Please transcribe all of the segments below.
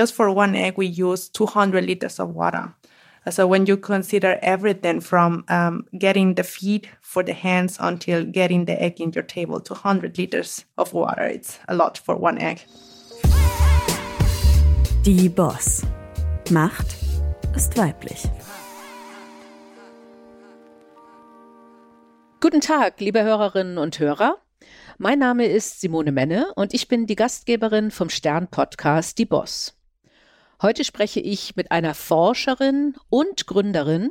just for one egg, we use 200 liters of water. So when you consider everything from um, getting the feed for the hens until getting the egg in your table, 200 liters of water, it's a lot for one egg. Die Boss. Macht ist weiblich. Guten Tag, liebe Hörerinnen und Hörer. Mein Name ist Simone Menne und ich bin die Gastgeberin vom Stern-Podcast Die Boss. Heute spreche ich mit einer Forscherin und Gründerin,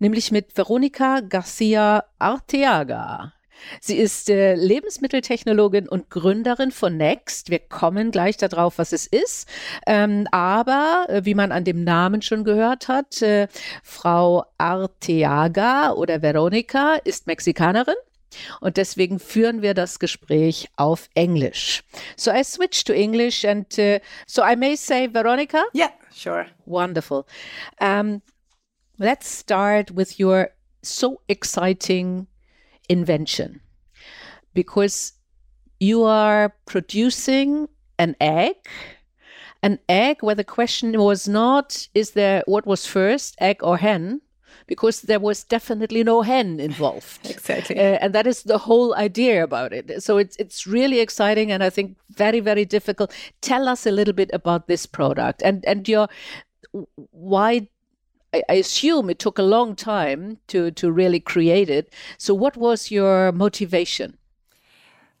nämlich mit Veronika Garcia Arteaga. Sie ist äh, Lebensmitteltechnologin und Gründerin von Next. Wir kommen gleich darauf, was es ist. Ähm, aber, äh, wie man an dem Namen schon gehört hat, äh, Frau Arteaga oder Veronika ist Mexikanerin und deswegen führen wir das Gespräch auf Englisch. So I switch to English and uh, so I may say Veronica? Yeah, sure. Wonderful. Um, let's start with your so exciting invention because you are producing an egg an egg where the question was not is there what was first egg or hen because there was definitely no hen involved. exactly. Uh, and that is the whole idea about it. So it's it's really exciting and I think very very difficult. Tell us a little bit about this product and and your why I, assume it took a long time to to really create it. So what was your motivation?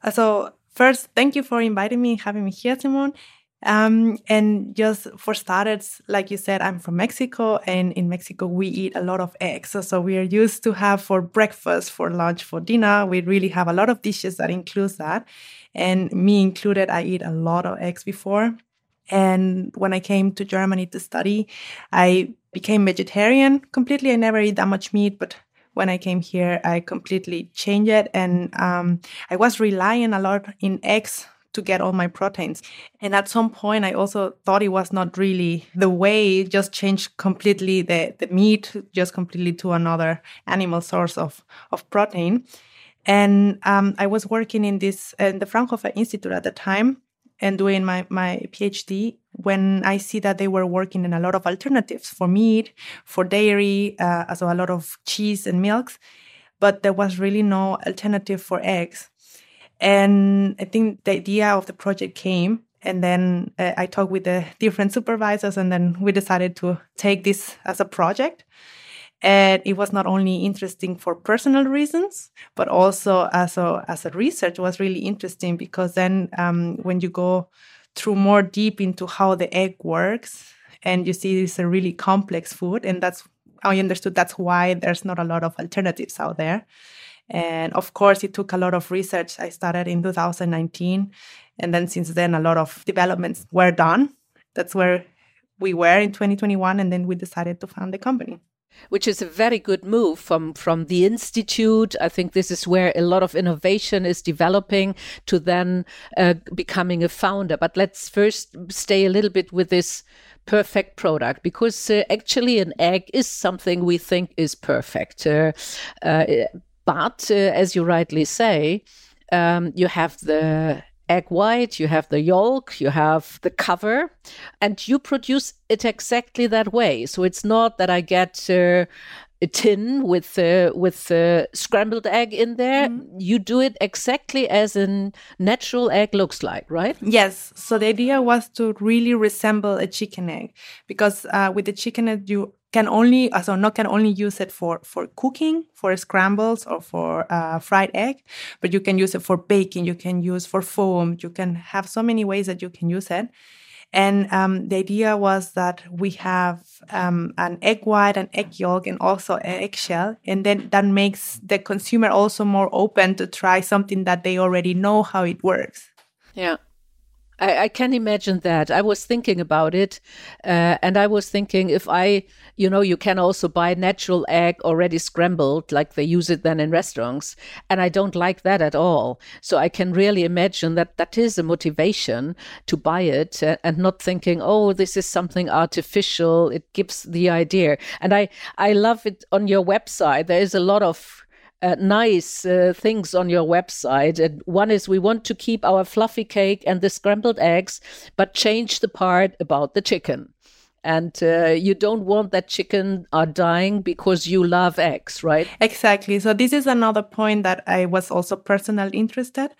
Uh, so first, thank you for inviting me, and having me here, Simone. Um, and just for starters, like you said, I'm from Mexico, and in Mexico we eat a lot of eggs. So, so we are used to have for breakfast, for lunch, for dinner. We really have a lot of dishes that includes that, and me included. I eat a lot of eggs before, and when I came to Germany to study, I became vegetarian completely. I never eat that much meat, but when I came here, I completely changed it, and um, I was relying a lot in eggs to get all my proteins. And at some point, I also thought it was not really the way, just changed completely the, the meat, just completely to another animal source of, of protein. And um, I was working in this, in the Fraunhofer Institute at the time and doing my, my PhD when I see that they were working in a lot of alternatives for meat, for dairy, uh, also a lot of cheese and milks, but there was really no alternative for eggs. And I think the idea of the project came. And then uh, I talked with the different supervisors, and then we decided to take this as a project. And it was not only interesting for personal reasons, but also as a, as a research was really interesting because then um, when you go through more deep into how the egg works, and you see it's a really complex food, and that's I understood that's why there's not a lot of alternatives out there. And of course, it took a lot of research. I started in 2019. And then since then, a lot of developments were done. That's where we were in 2021. And then we decided to found the company which is a very good move from from the institute i think this is where a lot of innovation is developing to then uh, becoming a founder but let's first stay a little bit with this perfect product because uh, actually an egg is something we think is perfect uh, uh but uh, as you rightly say, um, you have the egg white, you have the yolk, you have the cover, and you produce it exactly that way. So it's not that I get uh, a tin with uh, with uh, scrambled egg in there. Mm. You do it exactly as a natural egg looks like, right? Yes. So the idea was to really resemble a chicken egg, because uh, with the chicken egg you can only uh, so not can only use it for for cooking for scrambles or for uh, fried egg but you can use it for baking you can use for foam you can have so many ways that you can use it and um, the idea was that we have um, an egg white an egg yolk and also an eggshell. And then that makes the consumer also more open to try something that they already know how it works. Yeah I, I, can imagine that. I was thinking about it, uh, and I was thinking if I, you know, you can also buy natural egg already scrambled, like they use it then in restaurants, and I don't like that at all. So I can really imagine that that is a motivation to buy it uh, and not thinking, oh, this is something artificial. It gives the idea, and I I love it on your website. There is a lot of uh, nice uh, things on your website. And one is we want to keep our fluffy cake and the scrambled eggs, but change the part about the chicken. And uh, you don't want that chicken are dying because you love eggs, right? Exactly. So this is another point that I was also personally interested,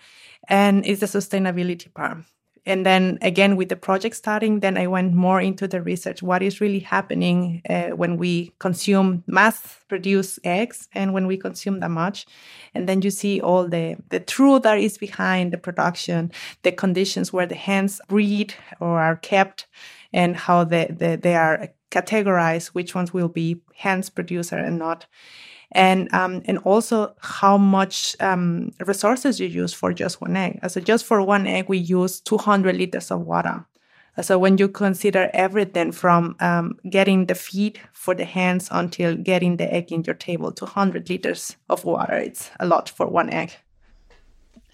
and is the sustainability part. And then again, with the project starting, then I went more into the research. What is really happening uh, when we consume mass produced eggs and when we consume that much? And then you see all the, the truth that is behind the production, the conditions where the hens breed or are kept, and how they, the, they are categorized, which ones will be hens producer and not and um, and also how much um, resources you use for just one egg. So just for one egg, we use 200 liters of water. So when you consider everything from um, getting the feed for the hens until getting the egg in your table, 200 liters of water, it's a lot for one egg.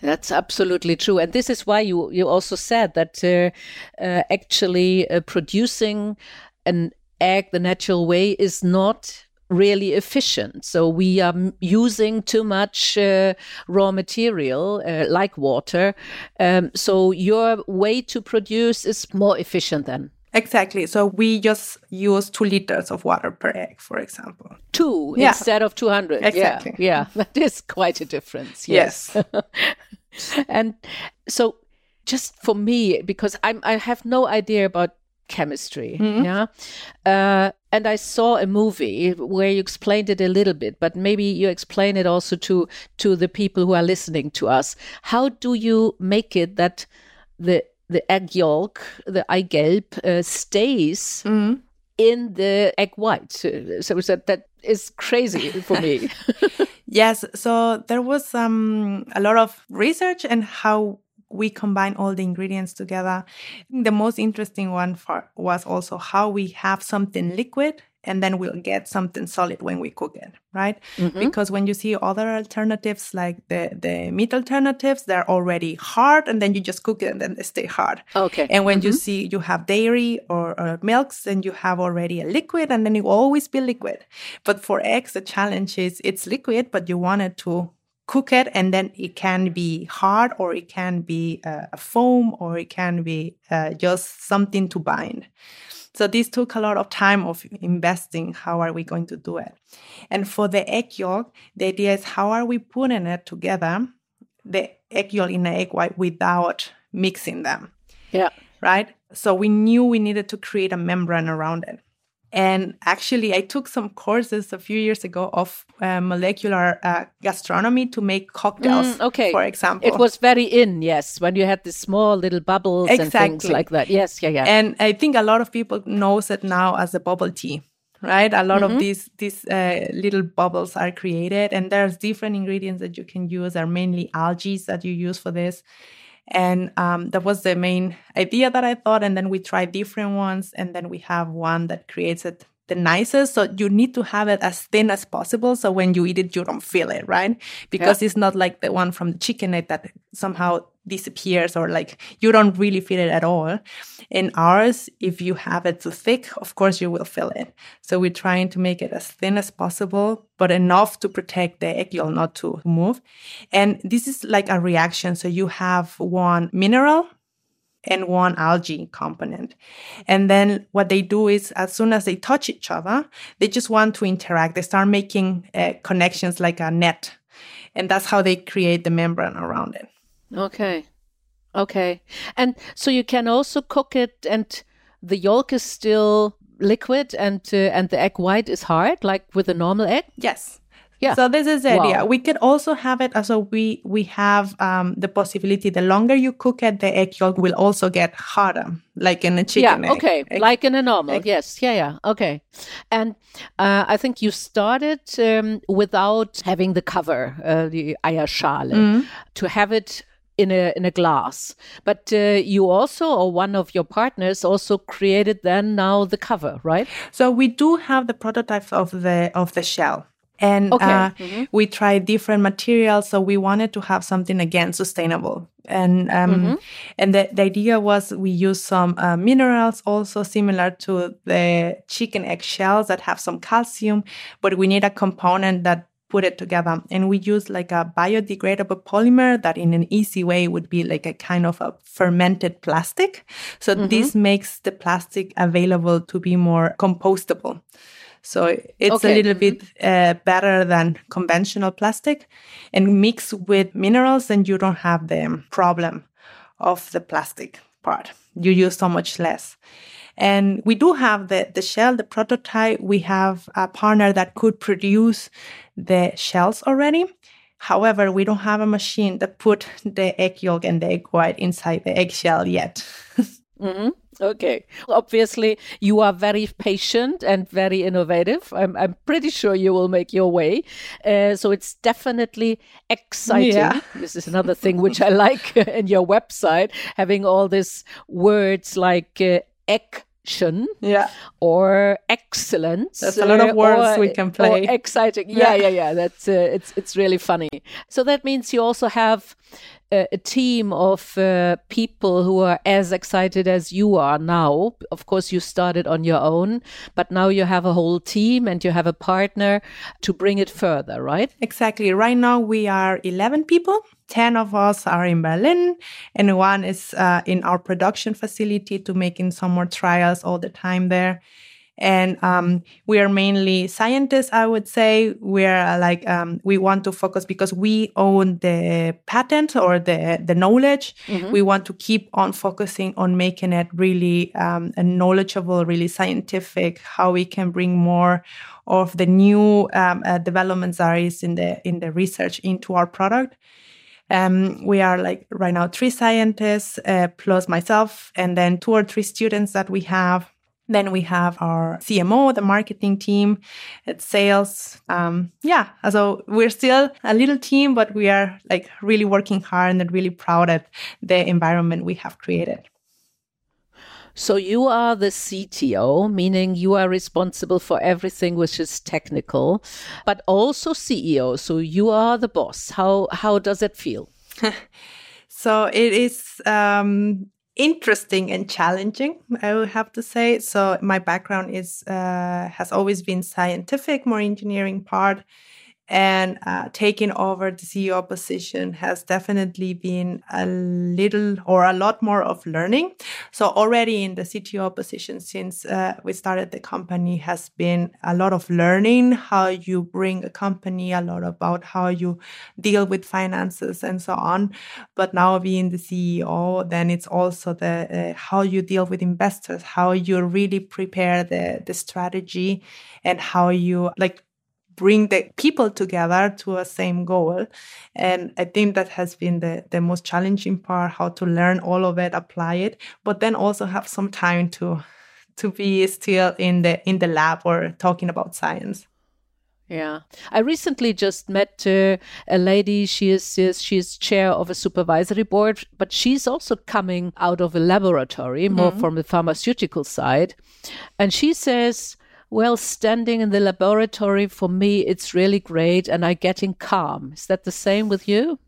That's absolutely true, and this is why you you also said that uh, uh, actually uh, producing an egg the natural way is not really efficient. So we are using too much uh, raw material uh, like water. Um, so your way to produce is more efficient then. Exactly. So we just use two liters of water per egg, for example. Two yeah. instead of 200. Exactly. Yeah, yeah. that is quite a difference. Yes. yes. and so just for me, because I'm, I have no idea about chemistry. Mm-hmm. Yeah. Uh, and I saw a movie where you explained it a little bit, but maybe you explain it also to to the people who are listening to us. How do you make it that the the egg yolk, the Eigelb, uh, stays mm-hmm. in the egg white? So that that is crazy for me. yes. So there was um, a lot of research and how we combine all the ingredients together. The most interesting one for, was also how we have something liquid and then we'll get something solid when we cook it, right? Mm-hmm. Because when you see other alternatives like the, the meat alternatives, they're already hard and then you just cook it and then they stay hard. Okay. And when mm-hmm. you see you have dairy or, or milks, then you have already a liquid and then it will always be liquid. But for eggs, the challenge is it's liquid, but you want it to cook it and then it can be hard or it can be uh, a foam or it can be uh, just something to bind. So this took a lot of time of investing how are we going to do it? And for the egg yolk the idea is how are we putting it together the egg yolk in the egg white without mixing them? Yeah. Right? So we knew we needed to create a membrane around it and actually, I took some courses a few years ago of uh, molecular uh, gastronomy to make cocktails. Mm, okay, for example, it was very in, yes, when you had the small little bubbles exactly. and things like that. Yes, yeah, yeah. And I think a lot of people knows it now as a bubble tea right a lot mm-hmm. of these these uh, little bubbles are created and there's different ingredients that you can use are mainly algae that you use for this and um, that was the main idea that I thought. And then we tried different ones. And then we have one that creates it the nicest. So you need to have it as thin as possible. So when you eat it, you don't feel it, right? Because yeah. it's not like the one from the chicken egg that somehow disappears or like you don't really feel it at all. In ours, if you have it too thick, of course you will feel it. So we're trying to make it as thin as possible, but enough to protect the egg yolk not to move. And this is like a reaction. So you have one mineral and one algae component. And then what they do is as soon as they touch each other, they just want to interact. They start making uh, connections like a net. And that's how they create the membrane around it. Okay. Okay. And so you can also cook it and the yolk is still liquid and uh, and the egg white is hard like with a normal egg? Yes. Yeah. So this is the wow. idea. We could also have it so we we have um, the possibility the longer you cook it, the egg yolk will also get harder, like in a chicken. Yeah. Egg. Okay. Egg. Like in a normal. Egg. Yes. Yeah. Yeah. Okay. And uh, I think you started um, without having the cover, uh, the Eierschale, mm-hmm. to have it in a in a glass. But uh, you also, or one of your partners, also created then now the cover, right? So we do have the prototypes of the of the shell and okay. uh, mm-hmm. we tried different materials so we wanted to have something again sustainable and um, mm-hmm. and the, the idea was we use some uh, minerals also similar to the chicken egg shells that have some calcium but we need a component that put it together. And we use like a biodegradable polymer that in an easy way would be like a kind of a fermented plastic. So mm-hmm. this makes the plastic available to be more compostable. So it's okay. a little bit uh, better than conventional plastic and mix with minerals and you don't have the problem of the plastic part. You use so much less. And we do have the, the shell, the prototype. We have a partner that could produce the shells already. However, we don't have a machine that put the egg yolk and the egg white inside the eggshell yet. mm-hmm. Okay. Obviously, you are very patient and very innovative. I'm, I'm pretty sure you will make your way. Uh, so it's definitely exciting. Yeah. This is another thing which I like in your website, having all these words like uh, action yeah or excellence there's a lot of words or, we can play exciting yeah yeah yeah that's uh, it's it's really funny so that means you also have a, team of uh, people who are as excited as you are now. Of course, you started on your own, but now you have a whole team and you have a partner to bring it further, right? Exactly. Right now, we are 11 people. 10 of us are in Berlin, and one is uh, in our production facility to making some more trials all the time there and um, we are mainly scientists i would say. We're uh, like um, we want to focus because we own the patent or the the knowledge. Mm-hmm. we want to keep on focusing on making it really um, knowledgeable really scientific how we can bring more of the new um, uh, developments that is in the in the research into our product. Um, we are like right now three scientists uh, plus myself and then two or three students that we have then we have our CMO, the marketing team, it's sales. Um, yeah, so we're still a little team, but we are like really working hard and really proud of the environment we have created. So you are the CTO, meaning you are responsible for everything which is technical, but also CEO. So you are the boss. How how does it feel? so it is um, interesting and challenging i would have to say. So my background is uh, has always been scientific more engineering part and uh, taking over the CEO position has definitely been a little or a lot more of learning. So already in the CTO position since uh, we started the company has been a lot of learning how you bring a company, a lot about how you deal with finances and so on. But now being the CEO, then it's also the uh, how you deal with investors, how you really prepare the the strategy, and how you like bring the people together to a same goal and i think that has been the, the most challenging part how to learn all of it apply it but then also have some time to to be still in the in the lab or talking about science yeah, I recently just met uh, a lady. She is, is she is chair of a supervisory board, but she's also coming out of a laboratory, more mm-hmm. from the pharmaceutical side, and she says well, standing in the laboratory for me, it's really great and I'm getting calm. Is that the same with you?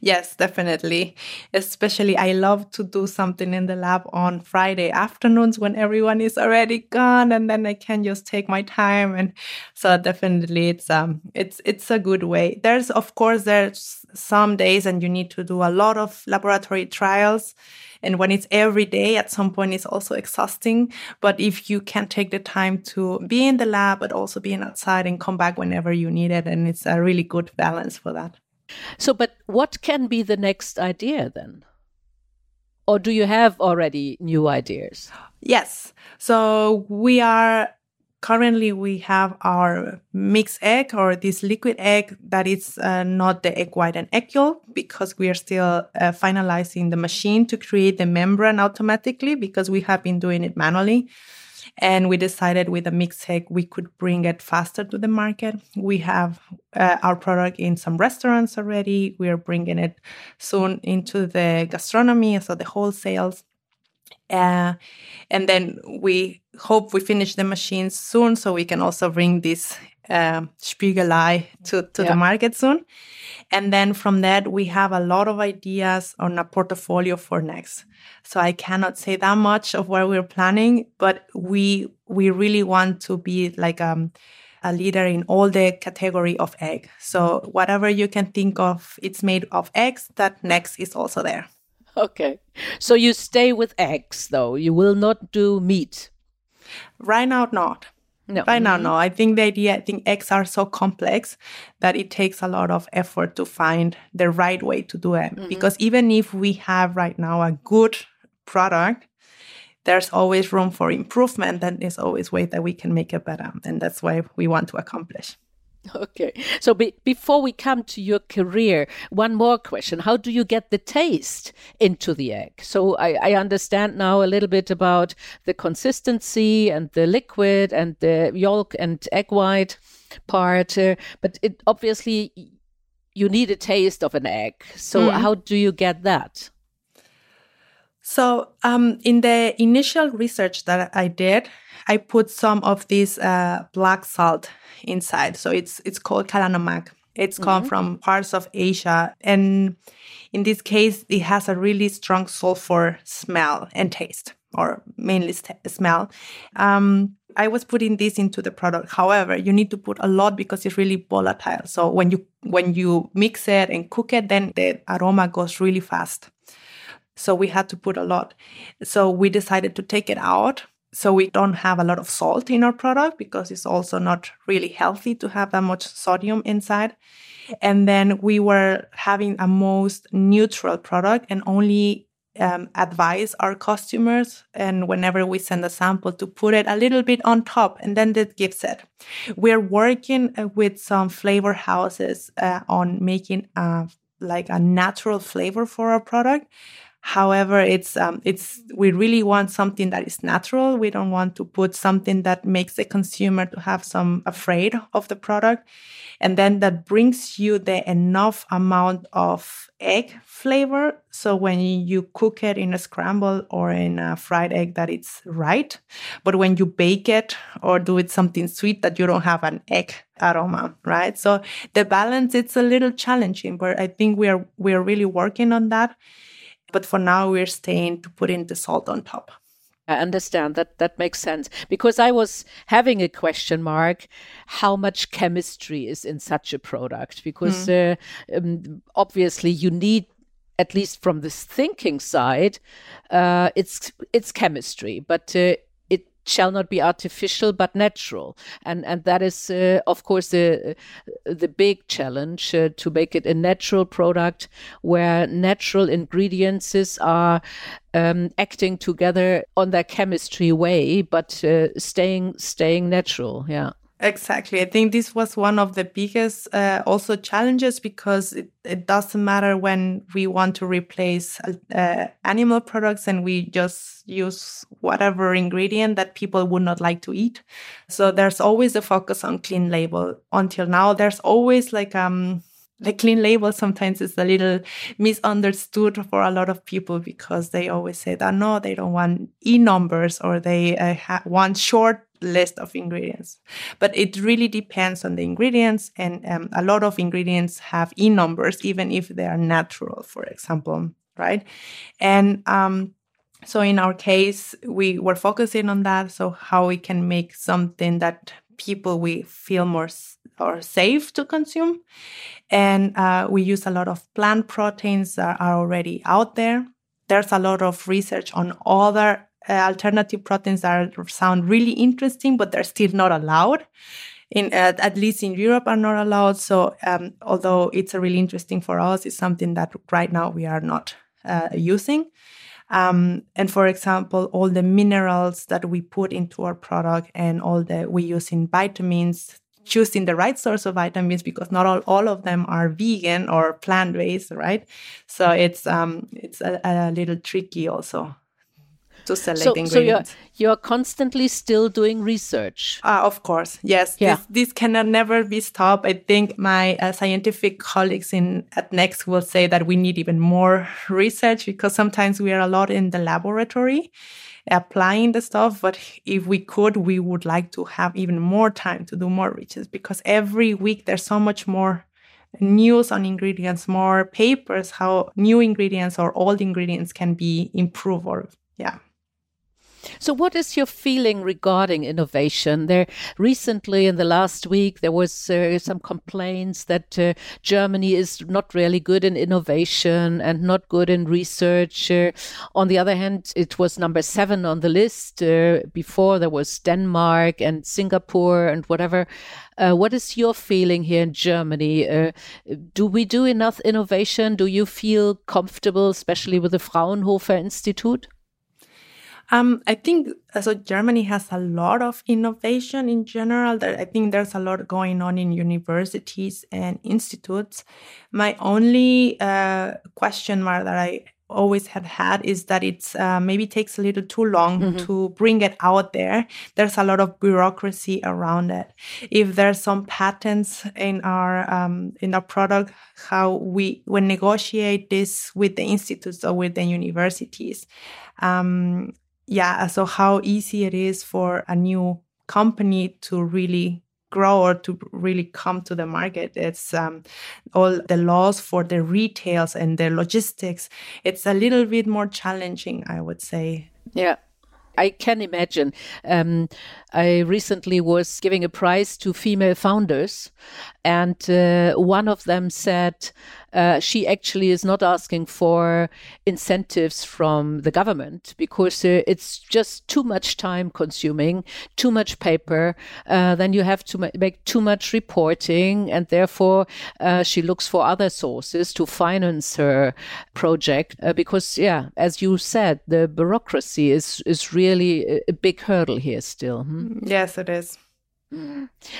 Yes, definitely. Especially, I love to do something in the lab on Friday afternoons when everyone is already gone, and then I can just take my time. And so, definitely, it's um, it's it's a good way. There's, of course, there's some days, and you need to do a lot of laboratory trials and when it's every day, at some point, it's also exhausting. But if you can take the time to be in the lab, but also being outside and come back whenever you need it, and it's a really good balance for that. So, but what can be the next idea then? Or do you have already new ideas? Yes. So we are currently we have our mixed egg or this liquid egg that is uh, not the egg white and egg yolk because we are still uh, finalizing the machine to create the membrane automatically because we have been doing it manually and we decided with a mixed egg we could bring it faster to the market. We have uh, our product in some restaurants already. We are bringing it soon into the gastronomy so the wholesales. Uh, and then we hope we finish the machines soon so we can also bring this uh, Spiegelei to, to yeah. the market soon. And then from that, we have a lot of ideas on a portfolio for Neggst. So I cannot say that much of where we're planning, but we we really want to be like um a leader in all the category of egg. So whatever you can think of, it's made of eggs. That Neggst is also there. Okay. So you stay with eggs, though. You will not do meat. Right now, not. No. Right now, no. I think the idea, I think eggs are so complex that it takes a lot of effort to find the right way to do it. Mm-hmm. Because even if we have right now a good product, there's always room for improvement and there's always ways that we can make it better. And that's why we want to accomplish. Okay. So be, before we come to your career, one more question. How do you get the taste into the egg? So I, I understand now a little bit about the consistency and the liquid and the yolk and egg white part, uh, but it obviously you need a taste of an egg. So how do you get that? So, um, in the initial research that I did, I put some of this uh, black salt inside. So it's it's called kalanamak. It's come from parts of Asia, and in this case, it has a really strong sulfur smell and taste, or mainly st- smell. Um, I was putting this into the product. However, you need to put a lot because it's really volatile. So when you when you mix it and cook it, then the aroma goes really fast. So we had to put a lot. So we decided to take it out. So we don't have a lot of salt in our product because it's also not really healthy to have that much sodium inside. And then we were having a most neutral product and only um, advise our customers and whenever we send a sample to put it a little bit on top and then that gives it. We're working uh, with some flavor houses uh, on making a, like a natural flavor for our product. However, it's um, it's we really want something that is natural. We don't want to put something that makes the consumer to have some afraid of the product, and then that brings you the enough amount of egg flavor. So when you cook it in a scramble or in a fried egg, that it's right. But when you bake it or do it something sweet, that you don't have an egg aroma, right? So the balance it's a little challenging, but I think we are we are really working on that. But for now, we're staying to put in the salt on top. I understand. That that makes sense. Because I was having a question mark how much chemistry is in such a product? Because uh, um, obviously you need at least from this thinking side uh, it's it's chemistry. But uh, shall not be artificial but natural. And and that is uh, of course the the big challenge uh, to make it a natural product where natural ingredients are um, acting together on their chemistry way but uh, staying staying natural. Yeah Exactly. I think this was one of the biggest uh, also challenges because it, it doesn't matter when we want to replace uh, animal products and we just use whatever ingredient that people would not like to eat. So there's always a focus on clean label. Until now, there's always like um the clean label sometimes is a little misunderstood for a lot of people because they always say that no, they don't want e numbers or they uh, ha- want short list of ingredients. But it really depends on the ingredients, and um, a lot of ingredients have e numbers, even if they are natural, for example, right? And um, so in our case, we were focusing on that. So how we can make something that people we feel more or safe to consume, and uh, we use a lot of plant proteins that are already out there. There's a lot of research on other uh, alternative proteins are, sound really interesting, but they're still not allowed. In uh, at least in Europe, are not allowed. So um, although it's a really interesting for us, it's something that right now we are not uh, using. Um, and for example, all the minerals that we put into our product and all the we use in vitamins, choosing the right source of vitamins because not all, all of them are vegan or plant based, right? So it's um, it's a, a little tricky also to select so, ingredients. so you're you're constantly still doing research Uh, of course, yes. Yeah. This, this cannot never be stopped. I think my uh, scientific colleagues in at Neggst will say that we need even more research because sometimes we are a lot in the laboratory applying the stuff. But if we could, we would like to have even more time to do more research because every week there's so much more news on ingredients, more papers, how new ingredients or old ingredients can be improved or yeah. So, what is your feeling regarding innovation? There recently, in the last week, there was uh, some complaints that uh, Germany is not really good in innovation and not good in research. Uh, on the other hand, it was number seven on the list. Uh, before there was Denmark and Singapore and whatever. Uh, what is your feeling here in Germany? Uh, do we do enough innovation? Do you feel comfortable, especially with the Fraunhofer Institute? Um, I think uh, so. Germany has a lot of innovation in general. I think there's a lot going on in universities and institutes. My only uh, question mark that I always have had is that it's uh, maybe takes a little too long mm-hmm. to bring it out there. There's a lot of bureaucracy around it. If there's some patents in our um, in our product, how we we negotiate this with the institutes or with the universities. Um, yeah, so how easy it is for a new company to really grow or to really come to the market. It's um, all the laws for the retails and the logistics. It's a little bit more challenging, I would say. Yeah. I can imagine. Um, I recently was giving a prize to female founders, and uh, one of them said, uh, she actually is not asking for incentives from the government because uh, it's just too much time consuming, too much paper. Uh, then you have to ma- make too much reporting, and therefore uh, she looks for other sources to finance her project uh, because, yeah, as you said, the bureaucracy is is really a, big hurdle here still. Hmm? Yes, it is.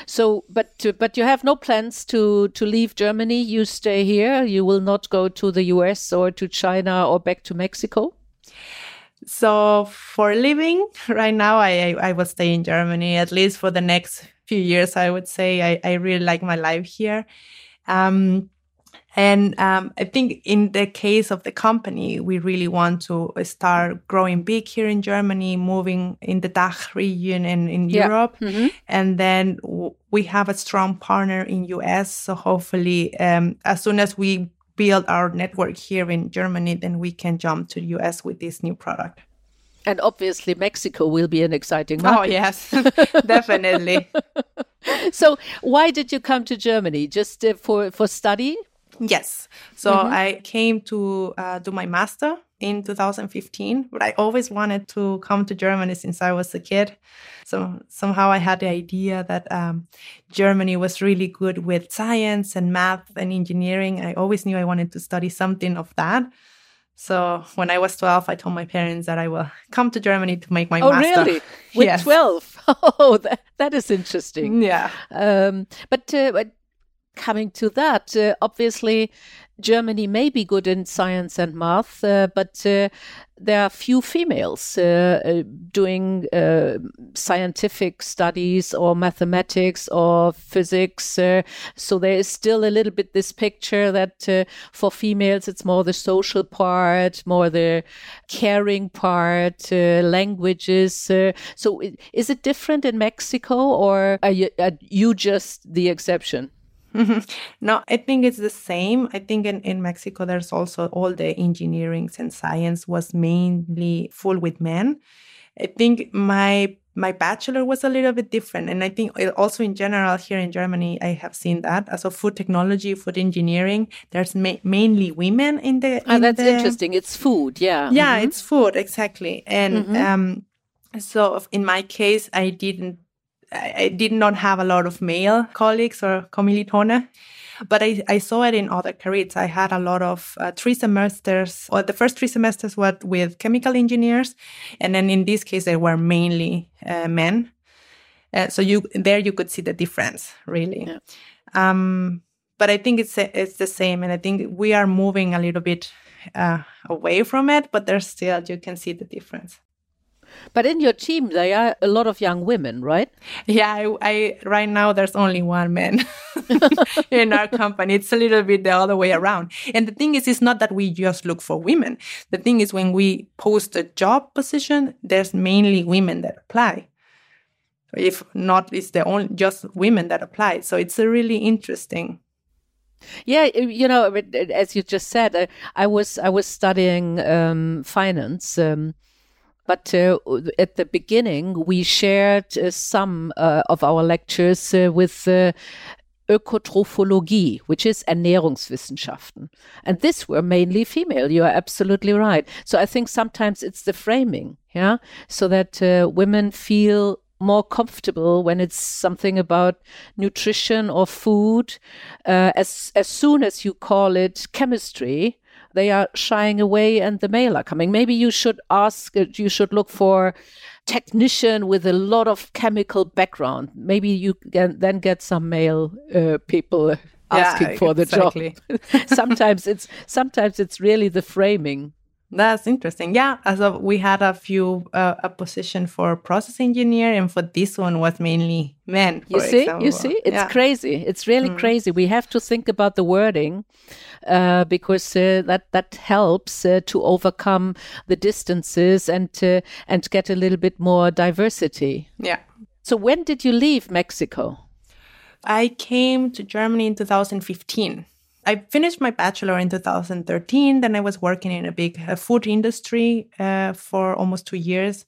So, but but you have no plans to to leave Germany. You stay here. You will not go to the US or to China or back to Mexico. So for living right now, I, I, I will stay in Germany at least for the next few years. I would say I I really like my life here. Um, and um, I think in the case of the company, we really want to start growing big here in Germany, moving in the DACH region and in yeah. Europe. Mm-hmm. And then w- we have a strong partner in US. So hopefully, um, as soon as we build our network here in Germany, then we can jump to the US with this new product. And obviously, Mexico will be an exciting oh, market. Oh, yes, definitely. so, why did you come to Germany? Just uh, for, for study? Yes. So mm-hmm. I came to uh, do my master in 2015, but I always wanted to come to Germany since I was a kid. So somehow I had the idea that um, Germany was really good with science and math and engineering. I always knew I wanted to study something of that. So when I was 12, I told my parents that I will come to Germany to make my oh, master. Oh, really? With yes. 12? Oh, that, that is interesting. Yeah. Um, but, uh, but coming to that, uh, obviously, Germany may be good in science and math, uh, but uh, there are few females uh, uh, doing uh, scientific studies or mathematics or physics. so there is still a little bit this picture that for females it's more the social part, more the caring part, languages. so is it different in Mexico, or are you, are you just the exception? No, I think it's the same. I think in, in Mexico, there's also all the engineering and science was mainly full with men. I think my my bachelor was a little bit different, and I think also in general here in Germany, I have seen that. As so food technology, food engineering, there's ma- mainly women in the. Oh, that's the... interesting. It's food, yeah. Yeah, mm-hmm. it's food exactly, and mm-hmm. um, so in my case, I didn't I did not have a lot of male colleagues or kommilitone, but I, I saw it in other careers. I had a lot of uh, three semesters, or the first three semesters were with chemical engineers, and then in this case they were mainly uh, men. Uh, so you there you could see the difference really. Yeah. Um, but I think it's it's the same, and I think we are moving a little bit uh, away from it, but there's still you can see the difference. But in your team, there are a lot of young women, right? Yeah, I, I right now there's only one man in our company. It's a little bit the other way around. And the thing is, it's not that we just look for women. The thing is, when we post a job position, there's mainly women that apply. If not, it's the only just women that apply. So it's a really interesting yeah, you know, as you just said, I, I was I was studying um, finance, um, but uh, at the beginning, we shared uh, some uh, of our lectures uh, with uh, Ökotrophologie, which is Ernährungswissenschaften. And this were mainly female. You are absolutely right. So I think sometimes it's the framing, yeah, so that uh, women feel more comfortable when it's something about nutrition or food. As as soon as you call it chemistry, they are shying away and the male are coming. Maybe you should ask, uh, you should look for technician with a lot of chemical background. Maybe you can then get some male uh, people asking Yeah, for the exactly. job. sometimes it's sometimes it's really the framing. That's interesting. Yeah, as of, we had a few uh, a position for process engineer, and for this one was mainly men. You see, example. you see, it's Yeah. Mm. crazy. It's really crazy. We have to think about the wording uh, because uh, that that helps uh, to overcome the distances and and get a little bit more diversity. Yeah. So when did you leave Mexico? I came to Germany in 2015. I finished my bachelor in 2013. Then I was working in a big uh, food industry uh, for almost two years.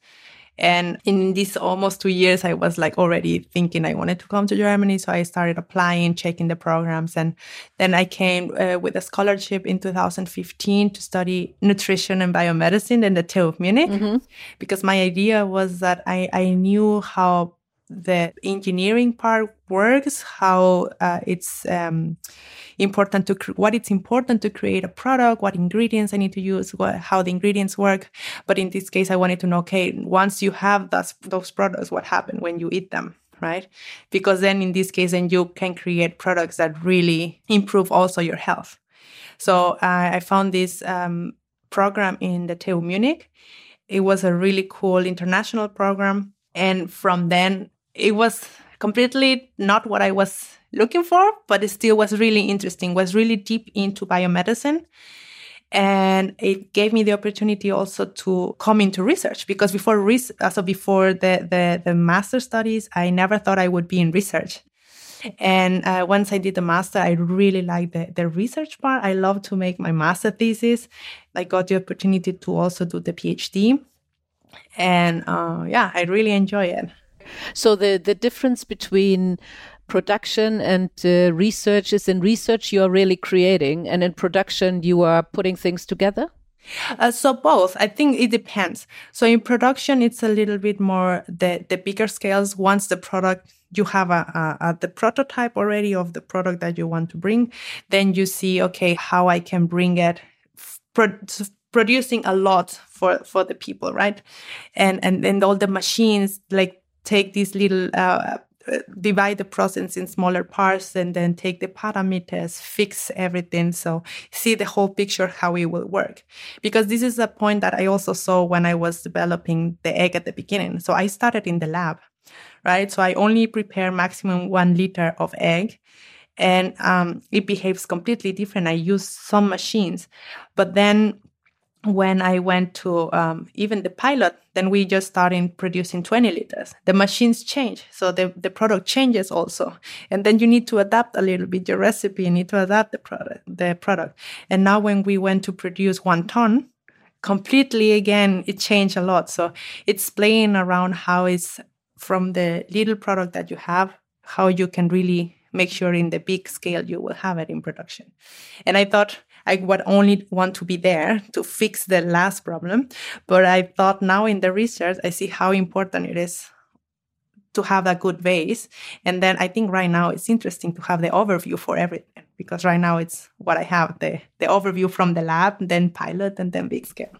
And in these almost two years, I was like already thinking I wanted to come to Germany. So I started applying, checking the programs. And then I came uh, with a scholarship in 2015 to study nutrition and biomedicine in the TU of Munich. Because my idea was that I, I knew how the engineering part works, how uh, it's um, important to what it's important to create a product, what ingredients I need to use, what, how the ingredients work. But in this case, I wanted to know, okay, once you have those those products, what happens when you eat them, right? Because then in this case, then you can create products that really improve also your health. So uh, I found this um, program in the TU Munich. It was a really cool international program. And from then, it was completely not what I was looking for, but it still was really interesting, was really deep into biomedicine. And it gave me the opportunity also to come into research because before res- so before the, the, the master studies, I never thought I would be in research. And uh, once I did the master, I really liked the, the research part. I love to make my master thesis. I got the opportunity to also do the PhD. And uh, yeah, I really enjoy it. So the the difference between production and uh, research is in research you are really creating, and in production you are putting things together. Uh, so both, I think it depends. So in production, it's a little bit more the the bigger scales. Once the product you have a, a, a the prototype already of the product that you want to bring, then you see okay how I can bring it, pro- producing a lot for for the people, right? And and then all the machines like take these little. Uh, divide the process in smaller parts and then take the parameters, fix everything. So see the whole picture how it will work. Because this is a point that I also saw when I was developing the egg at the beginning. So I started in the lab, right? So I only prepare maximum one liter of egg and um, it behaves completely different. I use some machines, but then when I went to um, even the pilot, then we just started producing 20 liters. The machines change, so the, the product changes also, and then you need to adapt a little bit your recipe. You need to adapt the product, the product. And now when we went to produce one ton, completely again it changed a lot. So it's playing around how it's from the little product that you have, how you can really make sure in the big scale you will have it in production. And I thought I would only want to be there to fix the last problem. But I thought now in the research, I see how important it is to have a good base. And then I think right now it's interesting to have the overview for everything because right now it's what I have the, the overview from the lab, then pilot, and then big scale.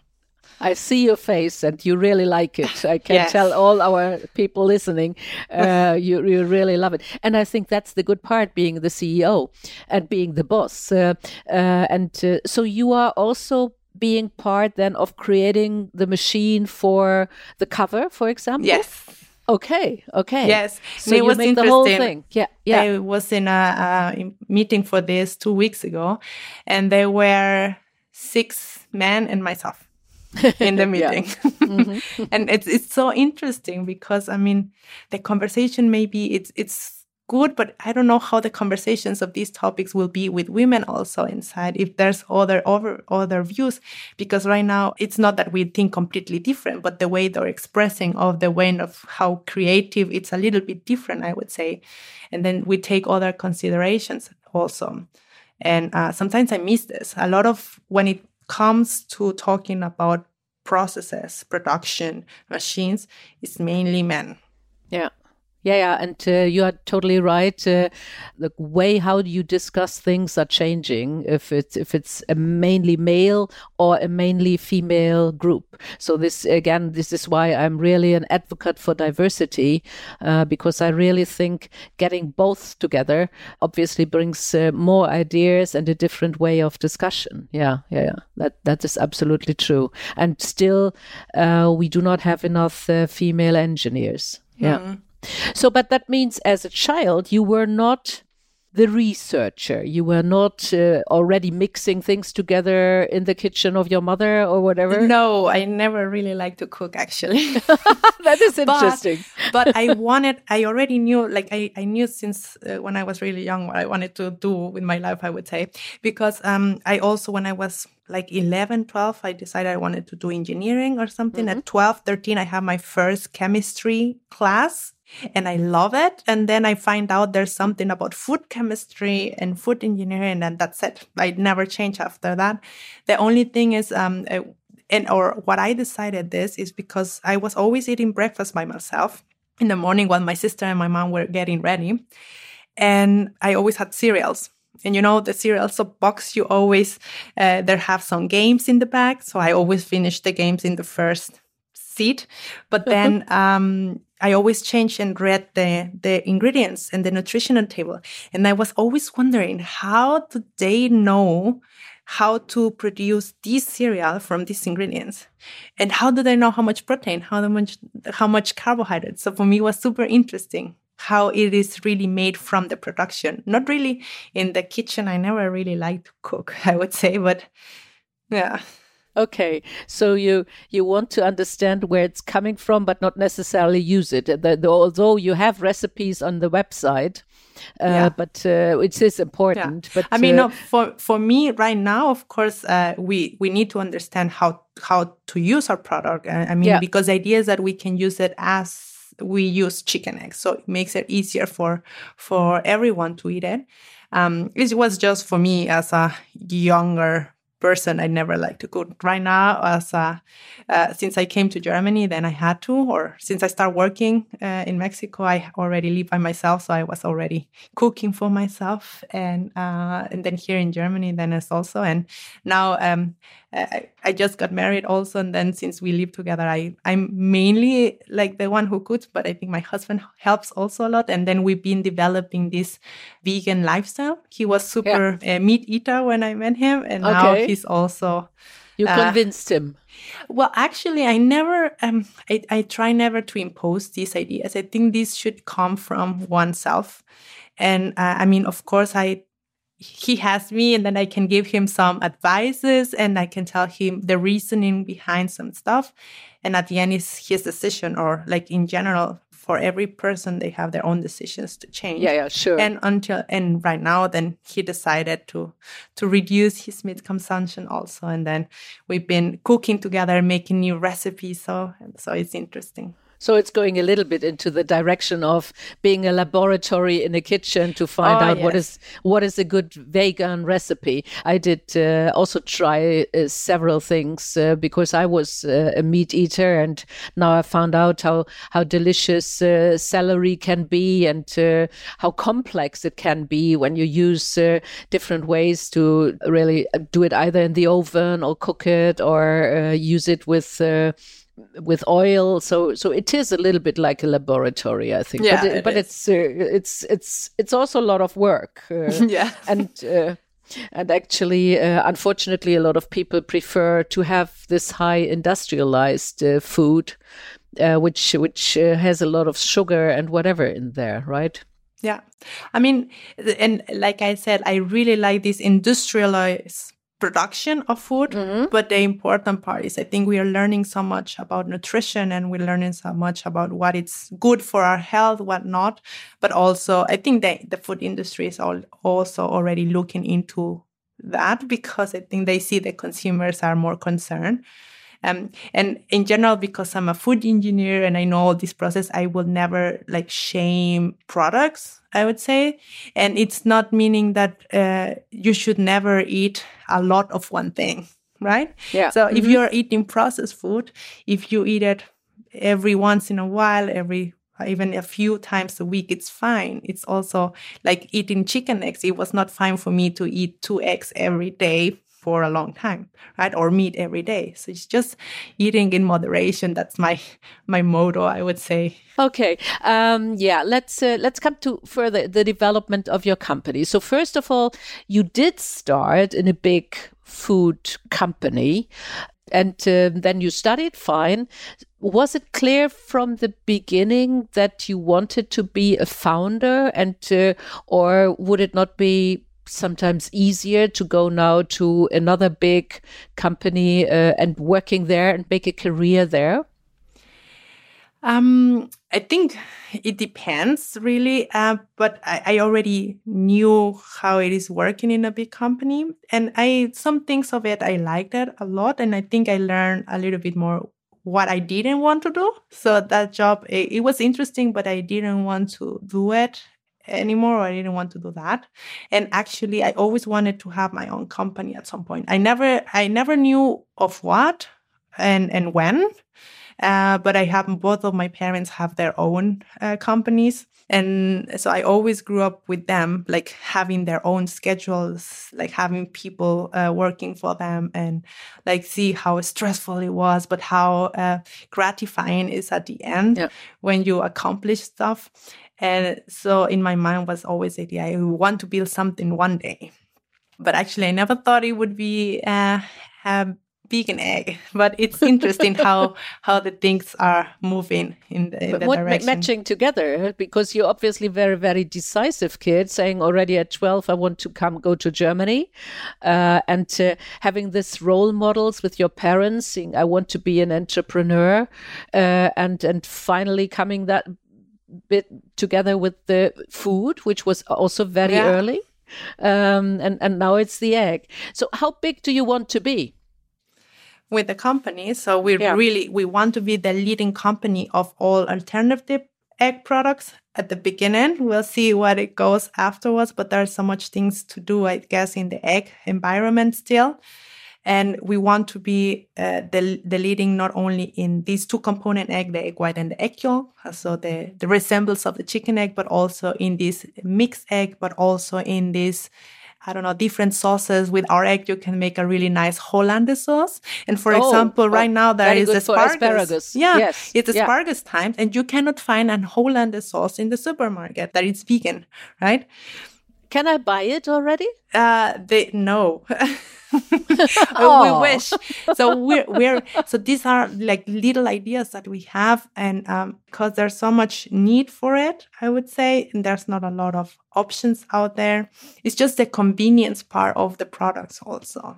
I see your face and you really like it. I can Yes. tell all our people listening, uh, you, you really love it. And I think that's the good part being the CEO and being the boss. Uh, uh, and uh, so you are also being part then of creating the machine for the cover, for example? Yes. Okay, okay. Yes. So it you was make the whole thing. Yeah, yeah. I was in a, a meeting for this two weeks ago, and there were six men and myself in the meeting. Mm-hmm. and it's it's so interesting because I mean the conversation maybe it's it's good, but I don't know how the conversations of these topics will be with women also inside. If there's other other other views, because right now it's not that we think completely different, but the way they're expressing of the way of how creative it's a little bit different, I would say, and then we take other considerations also. And uh, sometimes I miss this. A lot of when it comes to talking about processes, production, machines, it's mainly men. Yeah. Yeah, yeah, and uh, you are totally right. Uh, the way how you discuss things are changing if it's if it's a mainly male or a mainly female group. So this again, this is why I'm really an advocate for diversity uh, because I really think getting both together obviously brings uh, more ideas and a different way of discussion. Yeah, yeah, yeah. That that is absolutely true. And still, uh, we do not have enough uh, female engineers. Yeah. Mm. So, but that means as a child, you were not the researcher. You were not uh, already mixing things together in the kitchen of your mother or whatever. No, I never really liked to cook actually. that is interesting. but, but, I wanted, I already knew, like I, I knew since uh, when I was really young what I wanted to do with my life, I would say. Because um, I also, when I was like 11, 12, I decided I wanted to do engineering or something. Mm-hmm. At 12, 13, I had my first chemistry class and I love it. And then I find out there's something about food chemistry and food engineering, and that's it. I never change after that. The only thing is, um, uh, and or what I decided this is because I was always eating breakfast by myself in the morning while my sister and my mom were getting ready, and I always had cereals. And you know the cereals box you always uh, there have some games in the back, so I always finish the games in the first seat. But then um, I always changed and read the, the ingredients and the nutritional table. And I was always wondering how do they know how to produce this cereal from these ingredients? And how do they know how much protein, how much, how much carbohydrates? So for me, was super interesting how it is really made from the production. Not really in the kitchen. I never really liked to cook, I would say, but yeah. Okay, so you you want to understand where it's coming from, but not necessarily use it. The, the, although you have recipes on the website, uh, yeah. but uh, it is important. Yeah. But I mean, uh, no, for for me right now, of course, uh, we we need to understand how how to use our product. I mean, yeah. because the idea is that we can use it as we use chicken eggs, so it makes it easier for for everyone to eat it. Um, it was just for me as a younger person I never like to cook. Right now, as uh, uh, since I came to Germany, then I had to, or since I started working uh, in Mexico, I already live by myself, so I was already cooking for myself, and uh, and then here in Germany, then it's also, and now um, I, I, just got married also, and then since we live together, I I'm mainly like the one who cooks, but I think my husband helps also a lot, and then we've been developing this vegan lifestyle. He was super yeah. Uh, meat eater when I met him, and okay. now he's also. You uh, convinced him. Well, actually, I never. Um, I I try never to impose these ideas. I think these should come from oneself, and uh, I mean, of course, I he has me and then I can give him some advices and I can tell him the reasoning behind some stuff. And at the end is his decision or like in general, for every person they have their own decisions to change. Yeah, yeah, sure. And until and right now then he decided to to reduce his meat consumption also. And then we've been cooking together, making new recipes. So so it's interesting. So it's going a little bit into the direction of being a laboratory in a kitchen to find oh, out yes. what is what is a good vegan recipe. I did uh, also try uh, several things uh, because I was uh, a meat eater, and now I found out how how delicious uh, celery can be and uh, how complex it can be when you use different ways to really do it either in the oven or cook it or use it with with oil. So so it is a little bit like a laboratory, I think. Yeah, but, it but it's uh, it's it's it's also a lot of work. Uh, yeah, and. Uh, and actually, uh, unfortunately, a lot of people prefer to have this high industrialized uh, food, uh, which which has a lot of sugar and whatever in there, right? Yeah, I mean, and like I said, I really like this industrialized production of food mm-hmm. but the important part is i think we are learning so much about nutrition and we're learning so much about what it's good for our health what not but also i think that the food industry is all, also already looking into that because i think they see the consumers are more concerned um, and in general, because I'm a food engineer and I know all this process, I will never like shame products, I would say. And it's not meaning that uh, you should never eat a lot of one thing, right? Yeah. So mm-hmm. if you're eating processed food, if you eat it every once in a while, every even a few times a week, it's fine. It's also like eating chicken eggs. It was not fine for me to eat two eggs every day for a long time, right? Or meat every day. So it's just eating in moderation. That's my my motto, I would say. Okay, um, yeah. Let's uh, let's come to further the development of your company. So first of all, you did start in a big food company, and uh, then you studied. Fine. Was it clear from the beginning that you wanted to be a founder, and uh, or would it not be sometimes easier to go now to another big company uh, and working there and make a career there? Um, I think it depends really, uh, but I, I, already knew how it is working in a big company, and I some things of it I liked it a lot, and I think I learned a little bit more what I didn't want to do. So that job it, it was interesting, but I didn't want to do it anymore or I didn't want to do that. And actually I always wanted to have my own company at some point. I never I never knew of what and and when. Uh, but I have both of my parents have their own uh, companies. And so I always grew up with them, like having their own schedules, like having people uh, working for them and like see how stressful it was, but how uh, gratifying is at the end yeah. when you accomplish stuff. And so in my mind was always the idea I want to build something one day. But actually, I never thought it would be uh, a vegan egg. But it's interesting how how the things are moving in the, in the what direction. matching together because you're obviously very very decisive kid, saying already at twelve I want to come go to Germany, uh, and uh, having this role models with your parents, saying I want to be an entrepreneur, uh, and and finally coming that bit together with the food, which was also very yeah. early. Um, and, and now it's the egg. So how big do you want to be? With the company. So we yeah. really, we want to be the leading company of all alternative egg products at the beginning. We'll see what it goes afterwards, but there are so much things to do, I guess, in the egg environment still. And we want to be uh, the, the leading not only in these two component egg, the egg white and the egg yolk, so the, the resemblance of the chicken egg, but also in this mixed egg, but also in this I don't know, different sauces. With our egg, you can make a really nice Hollandaise sauce. And for oh, example, right oh, now there is asparagus. asparagus. Yeah, yes. it's asparagus yeah. time, and you cannot find an Hollandaise sauce in the supermarket that is vegan, right? Can I buy it already? Uh, they no. we wish. So we're we're so these are like little ideas that we have, and um, because there's so much need for it, I would say, and there's not a lot of options out there. It's just the convenience part of the products also.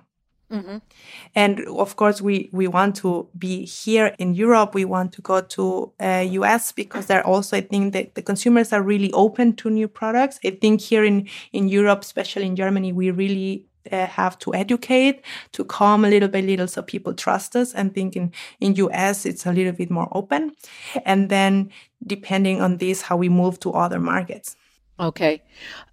Mm-hmm. And of course, we, we want to be here in Europe. We want to go to uh, US because there also, I think that the consumers are really open to new products. I think here in, in Europe, especially in Germany, we really have to educate to calm a little by little so people trust us and think in, in us it's a little bit more open and then depending on this how we move to other markets Okay.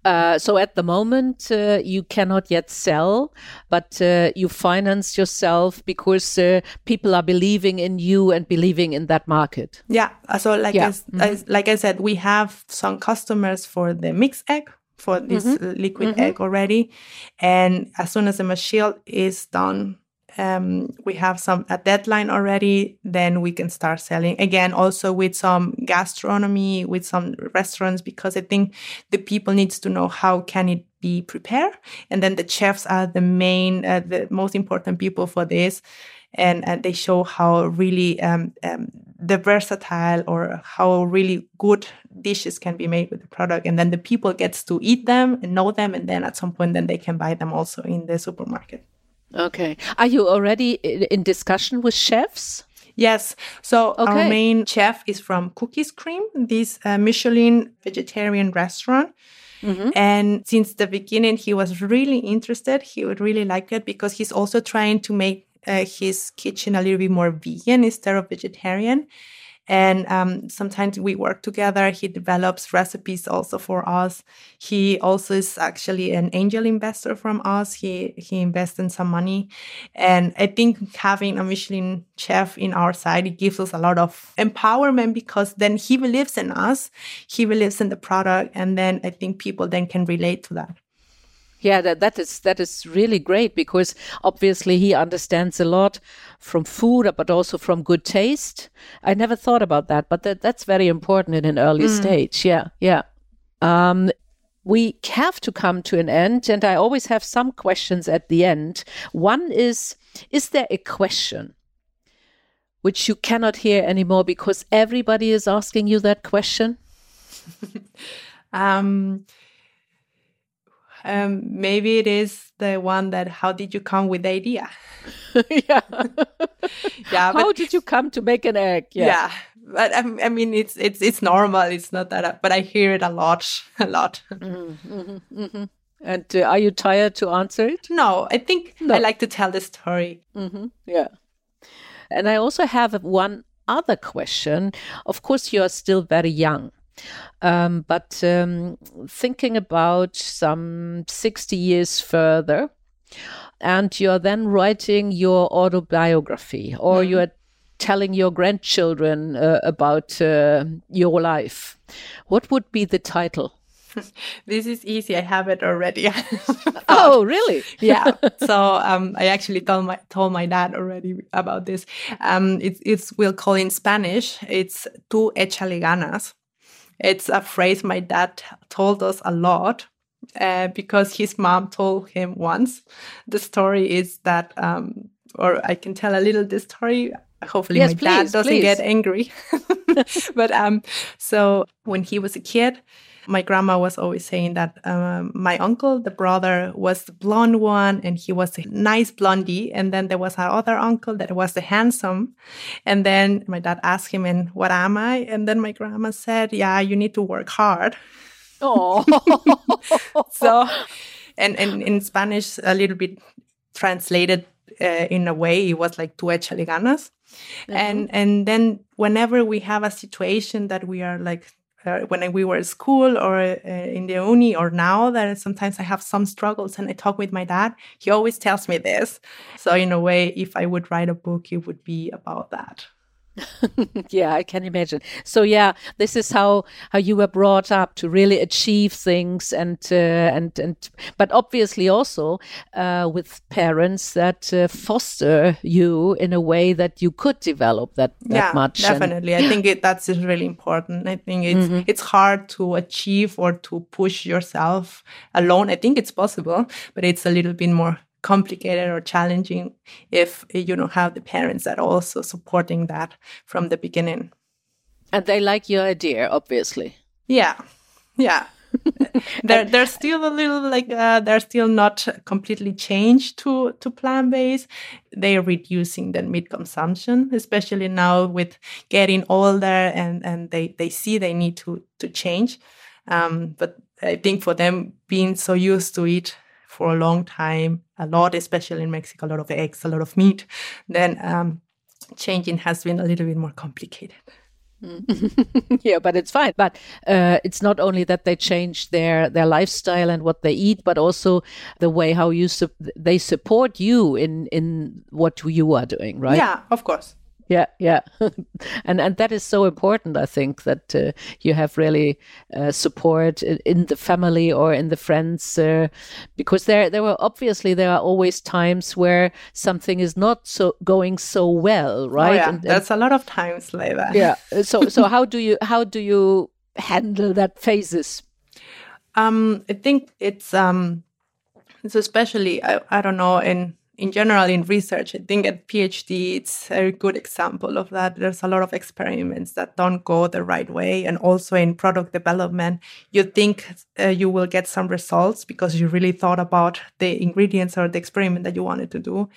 Uh, so at the moment, uh, you cannot yet sell, but uh, you finance yourself because uh, people are believing in you and believing in that market. Yeah. So like yeah. I, mm -hmm. like I said, we have some customers for the mix egg for this mm-hmm. liquid mm-hmm. egg already. And as soon as the machine is done, um, we have some a deadline already, then we can start selling again. Also with some gastronomy, with some restaurants, because I think the people needs to know how can it be prepared, and then the chefs are the main, uh, the most important people for this, and, and they show how really um, um, the versatile or how really good dishes can be made with the product and then the people gets to eat them and know them and then at some point then they can buy them also in the supermarket Okay. Are you already in discussion with chefs? Yes. So okay. our main chef is from Cookies Cream, this uh, Michelin vegetarian restaurant. Mm-hmm. And since the beginning, he was really interested. He would really like it because he's also trying to make uh, his kitchen a little bit more vegan instead of vegetarian. And um, sometimes we work together. He develops recipes also for us. He also is actually an angel investor from us. He he invests in some money, and I think having a Michelin chef in our side it gives us a lot of empowerment because then he believes in us, he believes in the product, and then I think people then can relate to that. Yeah, that, that is that is really great because obviously he understands a lot from food, but also from good taste. I never thought about that, but that, that's very important in an early mm. stage. Yeah, yeah. Um, we have to come to an end, and I always have some questions at the end. One is: Is there a question which you cannot hear anymore because everybody is asking you that question? um um, maybe it is the one that how did you come with the idea? yeah. yeah. How did you come to make an egg? Yeah. yeah. But um, I mean, it's it's it's normal. It's not that, but I hear it a lot, a lot. Mm-hmm, mm-hmm, mm-hmm. And uh, are you tired to answer it? No, I think no. I like to tell the story. Mm-hmm. Yeah. And I also have one other question. Of course, you are still very young. Um, but um, thinking about some 60 years further, and you're then writing your autobiography, or mm. you're telling your grandchildren uh, about uh, your life, what would be the title? this is easy. I have it already. oh, really? yeah. So um, I actually told my told my dad already about this. Um, it's it's we'll call in Spanish. It's tu échale ganas. It's a phrase my dad told us a lot uh, because his mom told him once. The story is that, um, or I can tell a little this story. Hopefully, yes, my please, dad doesn't please. get angry. but um, so when he was a kid, my grandma was always saying that um, my uncle, the brother, was the blonde one and he was a nice blondie. And then there was our other uncle that was the handsome. And then my dad asked him, and what am I? And then my grandma said, yeah, you need to work hard. Oh. so, and, and in Spanish, a little bit translated uh, in a way, it was like tu échale ganas. Mm-hmm. And, and then whenever we have a situation that we are like uh, when we were at school or uh, in the uni or now that sometimes I have some struggles and I talk with my dad, he always tells me this. So in a way, if I would write a book, it would be about that. yeah, I can imagine. So yeah, this is how how you were brought up to really achieve things, and uh, and and but obviously also uh, with parents that uh, foster you in a way that you could develop that, that yeah, much. Definitely, and, I think it, that's really important. I think it's mm-hmm. it's hard to achieve or to push yourself alone. I think it's possible, but it's a little bit more complicated or challenging if you don't have the parents that are also supporting that from the beginning. And they like your idea, obviously. Yeah, yeah. they're they're still a little like uh, they're still not completely changed to to plant based. They are reducing the meat consumption, especially now with getting older and and they they see they need to to change. Um, but I think for them being so used to it for a long time, a lot, especially in Mexico, a lot of eggs, a lot of meat, then um, changing has been a little bit more complicated. yeah, but it's fine. But uh, it's not only that they change their their lifestyle and what they eat, but also the way how you su- they support you in in what you are doing, right? Yeah, of course yeah yeah. And and that is so important i think that uh, you have really uh, support in, the family or in the friends uh, because there there were obviously there are always times where something is not so going so well right? oh, yeah. And, and, that's a lot of times like that. Yeah. So so how do you how do you handle that phases? Um i think it's um it's especially I, I don't know in in general in research, I think at PhD, it's a good example of that. There's a lot of experiments that don't go the right way. And also in product development, you think uh, you will get some results because you really thought about the ingredients or the experiment that you wanted to do.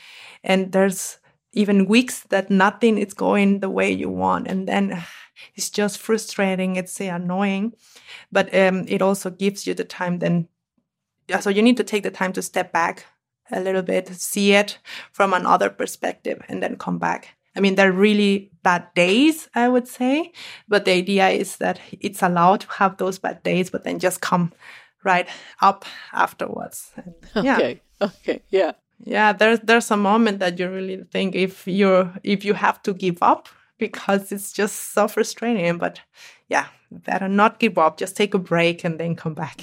And there's even weeks that nothing is going the way you want. And then it's just frustrating. It's annoying, but um, it also gives you the time then. So you need to take the time to step back a little bit, see it from another perspective, and then come back. I mean, they're really bad days, I would say, but the idea is that it's allowed to have those bad days, but then just come right up afterwards. And, yeah. Okay. Okay. Yeah. Yeah. There's there's a moment that you really think if you're if you have to give up because it's just so frustrating. But yeah, better not give up. Just take a break and then come back.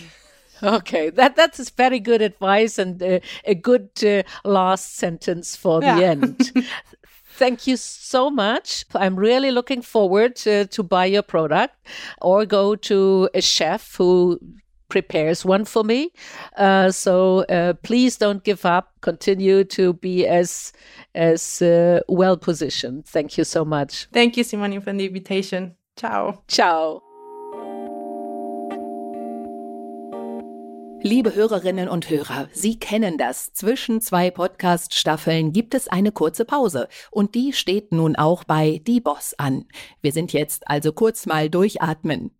Okay, that that's very good advice and uh, a good uh, last sentence for yeah. the end. Thank you so much. I'm really looking forward to, to buy your product or go to a chef who prepares one for me. Uh, so uh, please don't give up. Continue to be as as uh, well positioned. Thank you so much. Thank you, Simone, for the invitation. Ciao. Ciao. Liebe Hörerinnen und Hörer, Sie kennen das. Zwischen zwei Podcast-Staffeln gibt es eine kurze Pause. Und die steht nun auch bei Die Boss an. Wir sind jetzt also kurz mal durchatmen.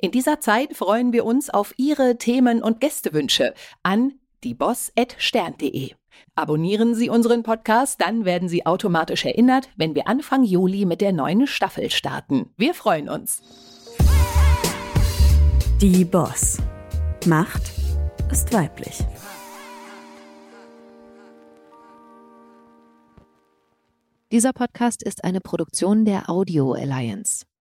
In dieser Zeit freuen wir uns auf Ihre Themen und Gästewünsche an dieboss.stern.de. Abonnieren Sie unseren Podcast, dann werden Sie automatisch erinnert, wenn wir Anfang Juli mit der neuen Staffel starten. Wir freuen uns. Die Boss. Macht ist weiblich. Dieser Podcast ist eine Produktion der Audio Alliance.